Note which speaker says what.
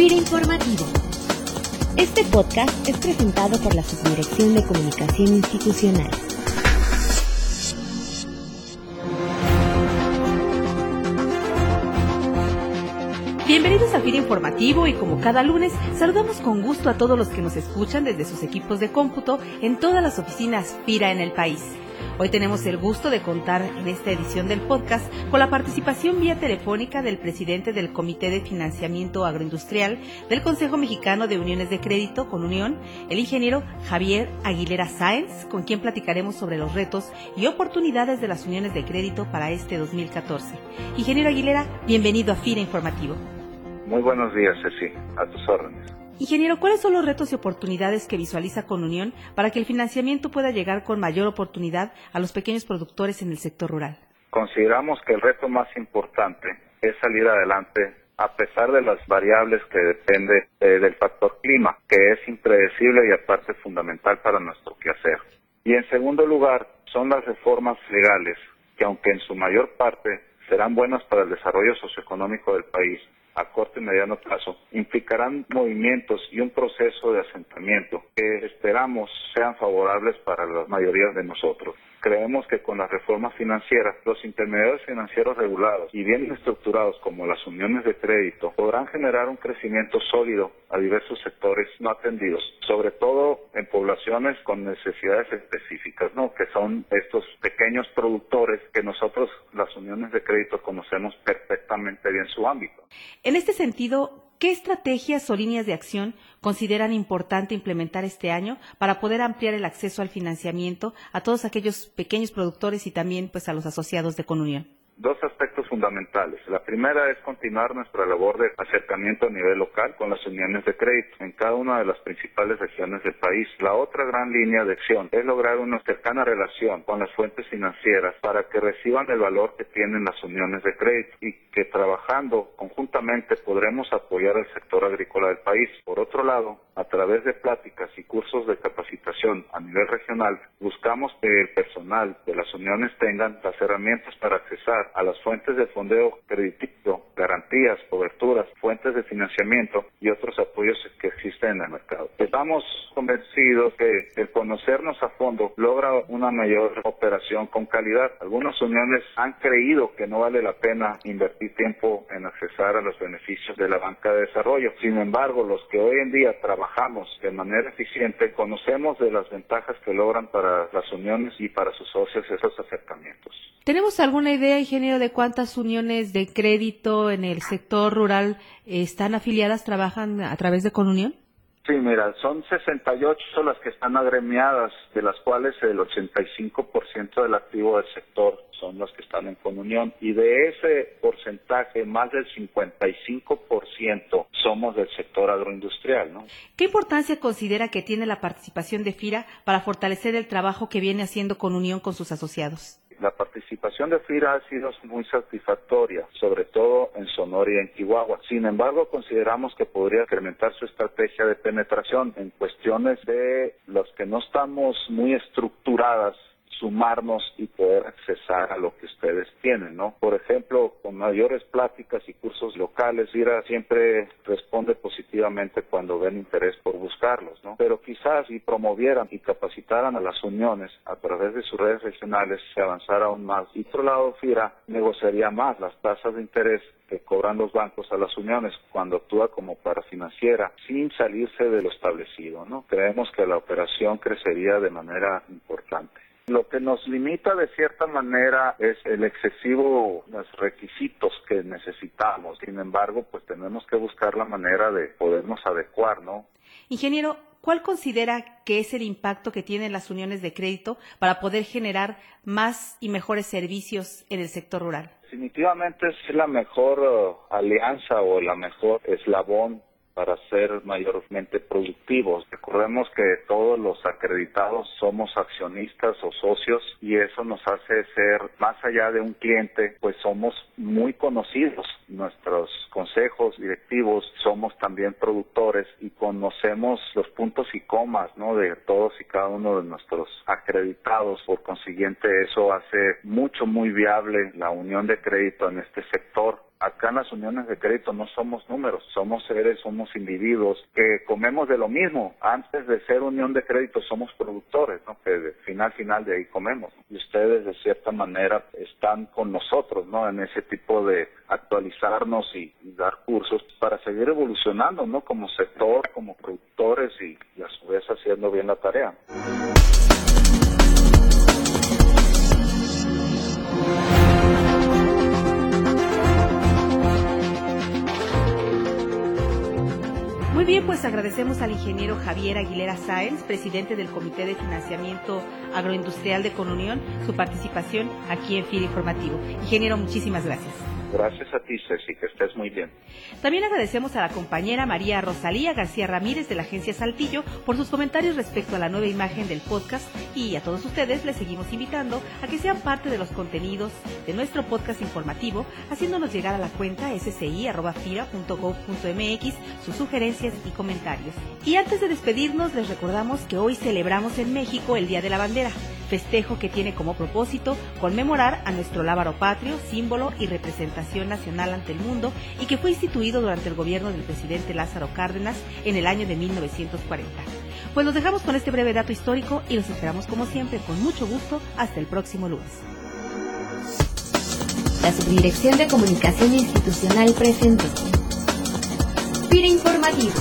Speaker 1: FIRA Informativo. Este podcast es presentado por la Subdirección de Comunicación Institucional. Bienvenidos a FIRA Informativo y como cada lunes saludamos con gusto a todos los que nos escuchan desde sus equipos de cómputo en todas las oficinas FIRA en el país. Hoy tenemos el gusto de contar en esta edición del podcast con la participación vía telefónica del presidente del Comité de Financiamiento Agroindustrial del Consejo Mexicano de Uniones de Crédito con Unión, el ingeniero Javier Aguilera Sáenz, con quien platicaremos sobre los retos y oportunidades de las uniones de crédito para este 2014. Ingeniero Aguilera, bienvenido a FIRA Informativo.
Speaker 2: Muy buenos días, Ceci. A tus órdenes.
Speaker 1: Ingeniero, ¿cuáles son los retos y oportunidades que visualiza con Unión para que el financiamiento pueda llegar con mayor oportunidad a los pequeños productores en el sector rural?
Speaker 2: Consideramos que el reto más importante es salir adelante a pesar de las variables que depende eh, del factor clima, que es impredecible y aparte fundamental para nuestro quehacer. Y en segundo lugar, son las reformas legales, que aunque en su mayor parte serán buenas para el desarrollo socioeconómico del país, a corto y mediano plazo implicarán movimientos y un proceso de asentamiento que esperamos sean favorables para la mayoría de nosotros. Creemos que con las reformas financieras, los intermediarios financieros regulados y bien estructurados como las uniones de crédito podrán generar un crecimiento sólido a diversos sectores no atendidos, sobre todo en poblaciones con necesidades específicas, ¿no? que son estos pequeños productores que nosotros, las uniones de crédito, conocemos perfectamente bien su ámbito.
Speaker 1: En este sentido, ¿Qué estrategias o líneas de acción consideran importante implementar este año para poder ampliar el acceso al financiamiento a todos aquellos pequeños productores y también pues a los asociados de Conunión?
Speaker 2: Dos aspectos fundamentales. La primera es continuar nuestra labor de acercamiento a nivel local con las uniones de crédito en cada una de las principales regiones del país. La otra gran línea de acción es lograr una cercana relación con las fuentes financieras para que reciban el valor que tienen las uniones de crédito y que trabajando conjuntamente podremos apoyar al sector agrícola del país. Por otro lado, a través de pláticas y cursos de capacitación a nivel regional, buscamos que el personal de las uniones tengan las herramientas para accesar a las fuentes de fondeo crediticio, garantías, coberturas, fuentes de financiamiento y otros apoyos que existen en el mercado. Estamos convencidos que el conocernos a fondo logra una mayor operación con calidad. Algunas uniones han creído que no vale la pena invertir tiempo en accesar a los beneficios de la banca de desarrollo. Sin embargo, los que hoy en día trabajamos de manera eficiente conocemos de las ventajas que logran para las uniones y para sus socios esos acercamientos.
Speaker 1: ¿Tenemos alguna idea, ingeniero, de cuántas uniones de crédito en el sector rural están afiliadas, trabajan a través de Conunión?
Speaker 2: Sí, mira, son 68 las que están agremiadas, de las cuales el 85% del activo del sector son los que están en comunión y de ese porcentaje más del 55% somos del sector agroindustrial, ¿no?
Speaker 1: ¿Qué importancia considera que tiene la participación de FIRA para fortalecer el trabajo que viene haciendo Conunión con sus asociados?
Speaker 2: La participación de FIRA ha sido muy satisfactoria, sobre todo en Sonora y en Chihuahua. Sin embargo, consideramos que podría incrementar su estrategia de penetración en cuestiones de los que no estamos muy estructuradas sumarnos y poder accesar a lo que ustedes tienen, ¿no? Por ejemplo, con mayores pláticas y cursos locales, IRA siempre responde positivamente cuando ven interés por buscarlos, ¿no? Pero quizás si promovieran y capacitaran a las uniones a través de sus redes regionales, se avanzara aún más. Y por otro lado, FIRA negociaría más las tasas de interés que cobran los bancos a las uniones cuando actúa como parafinanciera sin salirse de lo establecido, ¿no? Creemos que la operación crecería de manera importante. Lo que nos limita de cierta manera es el excesivo los requisitos que necesitamos. Sin embargo, pues tenemos que buscar la manera de podernos adecuar, ¿no?
Speaker 1: Ingeniero, ¿cuál considera que es el impacto que tienen las uniones de crédito para poder generar más y mejores servicios en el sector rural?
Speaker 2: Definitivamente es la mejor uh, alianza o la mejor eslabón para ser mayormente productivos. Recordemos que todos los acreditados somos accionistas o socios y eso nos hace ser más allá de un cliente, pues somos muy conocidos. Nuestros consejos directivos somos también productores y conocemos los puntos y comas, ¿no? De todos y cada uno de nuestros acreditados. Por consiguiente, eso hace mucho muy viable la unión de crédito en este sector Acá en las uniones de crédito no somos números, somos seres, somos individuos que comemos de lo mismo. Antes de ser unión de crédito somos productores, ¿no? Que de final final de ahí comemos. Y ustedes de cierta manera están con nosotros, ¿no? En ese tipo de y, dar cursos para seguir evolucionando, ¿no? Como sector, como productores y, y a su vez haciendo bien la tarea.
Speaker 1: Muy bien, pues agradecemos al ingeniero Javier Aguilera Sáenz, presidente del Comité de Financiamiento Agroindustrial de Conunión, su participación aquí en FIR Informativo. Ingeniero, muchísimas gracias.
Speaker 2: Gracias a ti, Ceci, que estés muy bien.
Speaker 1: También agradecemos a la compañera María Rosalía García Ramírez de la agencia Saltillo por sus comentarios respecto a la nueva imagen del podcast y a todos ustedes les seguimos invitando a que sean parte de los contenidos de nuestro podcast informativo, haciéndonos llegar a la cuenta sci.fira.gov.mx sus sugerencias y comentarios. Y antes de despedirnos, les recordamos que hoy celebramos en México el Día de la Bandera, festejo que tiene como propósito conmemorar a nuestro lábaro patrio, símbolo y representación nacional ante el mundo y que fue instituido durante el gobierno del presidente Lázaro Cárdenas en el año de 1940. Pues nos dejamos con este breve dato histórico y los esperamos como siempre con mucho gusto hasta el próximo lunes.
Speaker 3: La Subdirección de Comunicación Institucional presentó. Pira Informativo.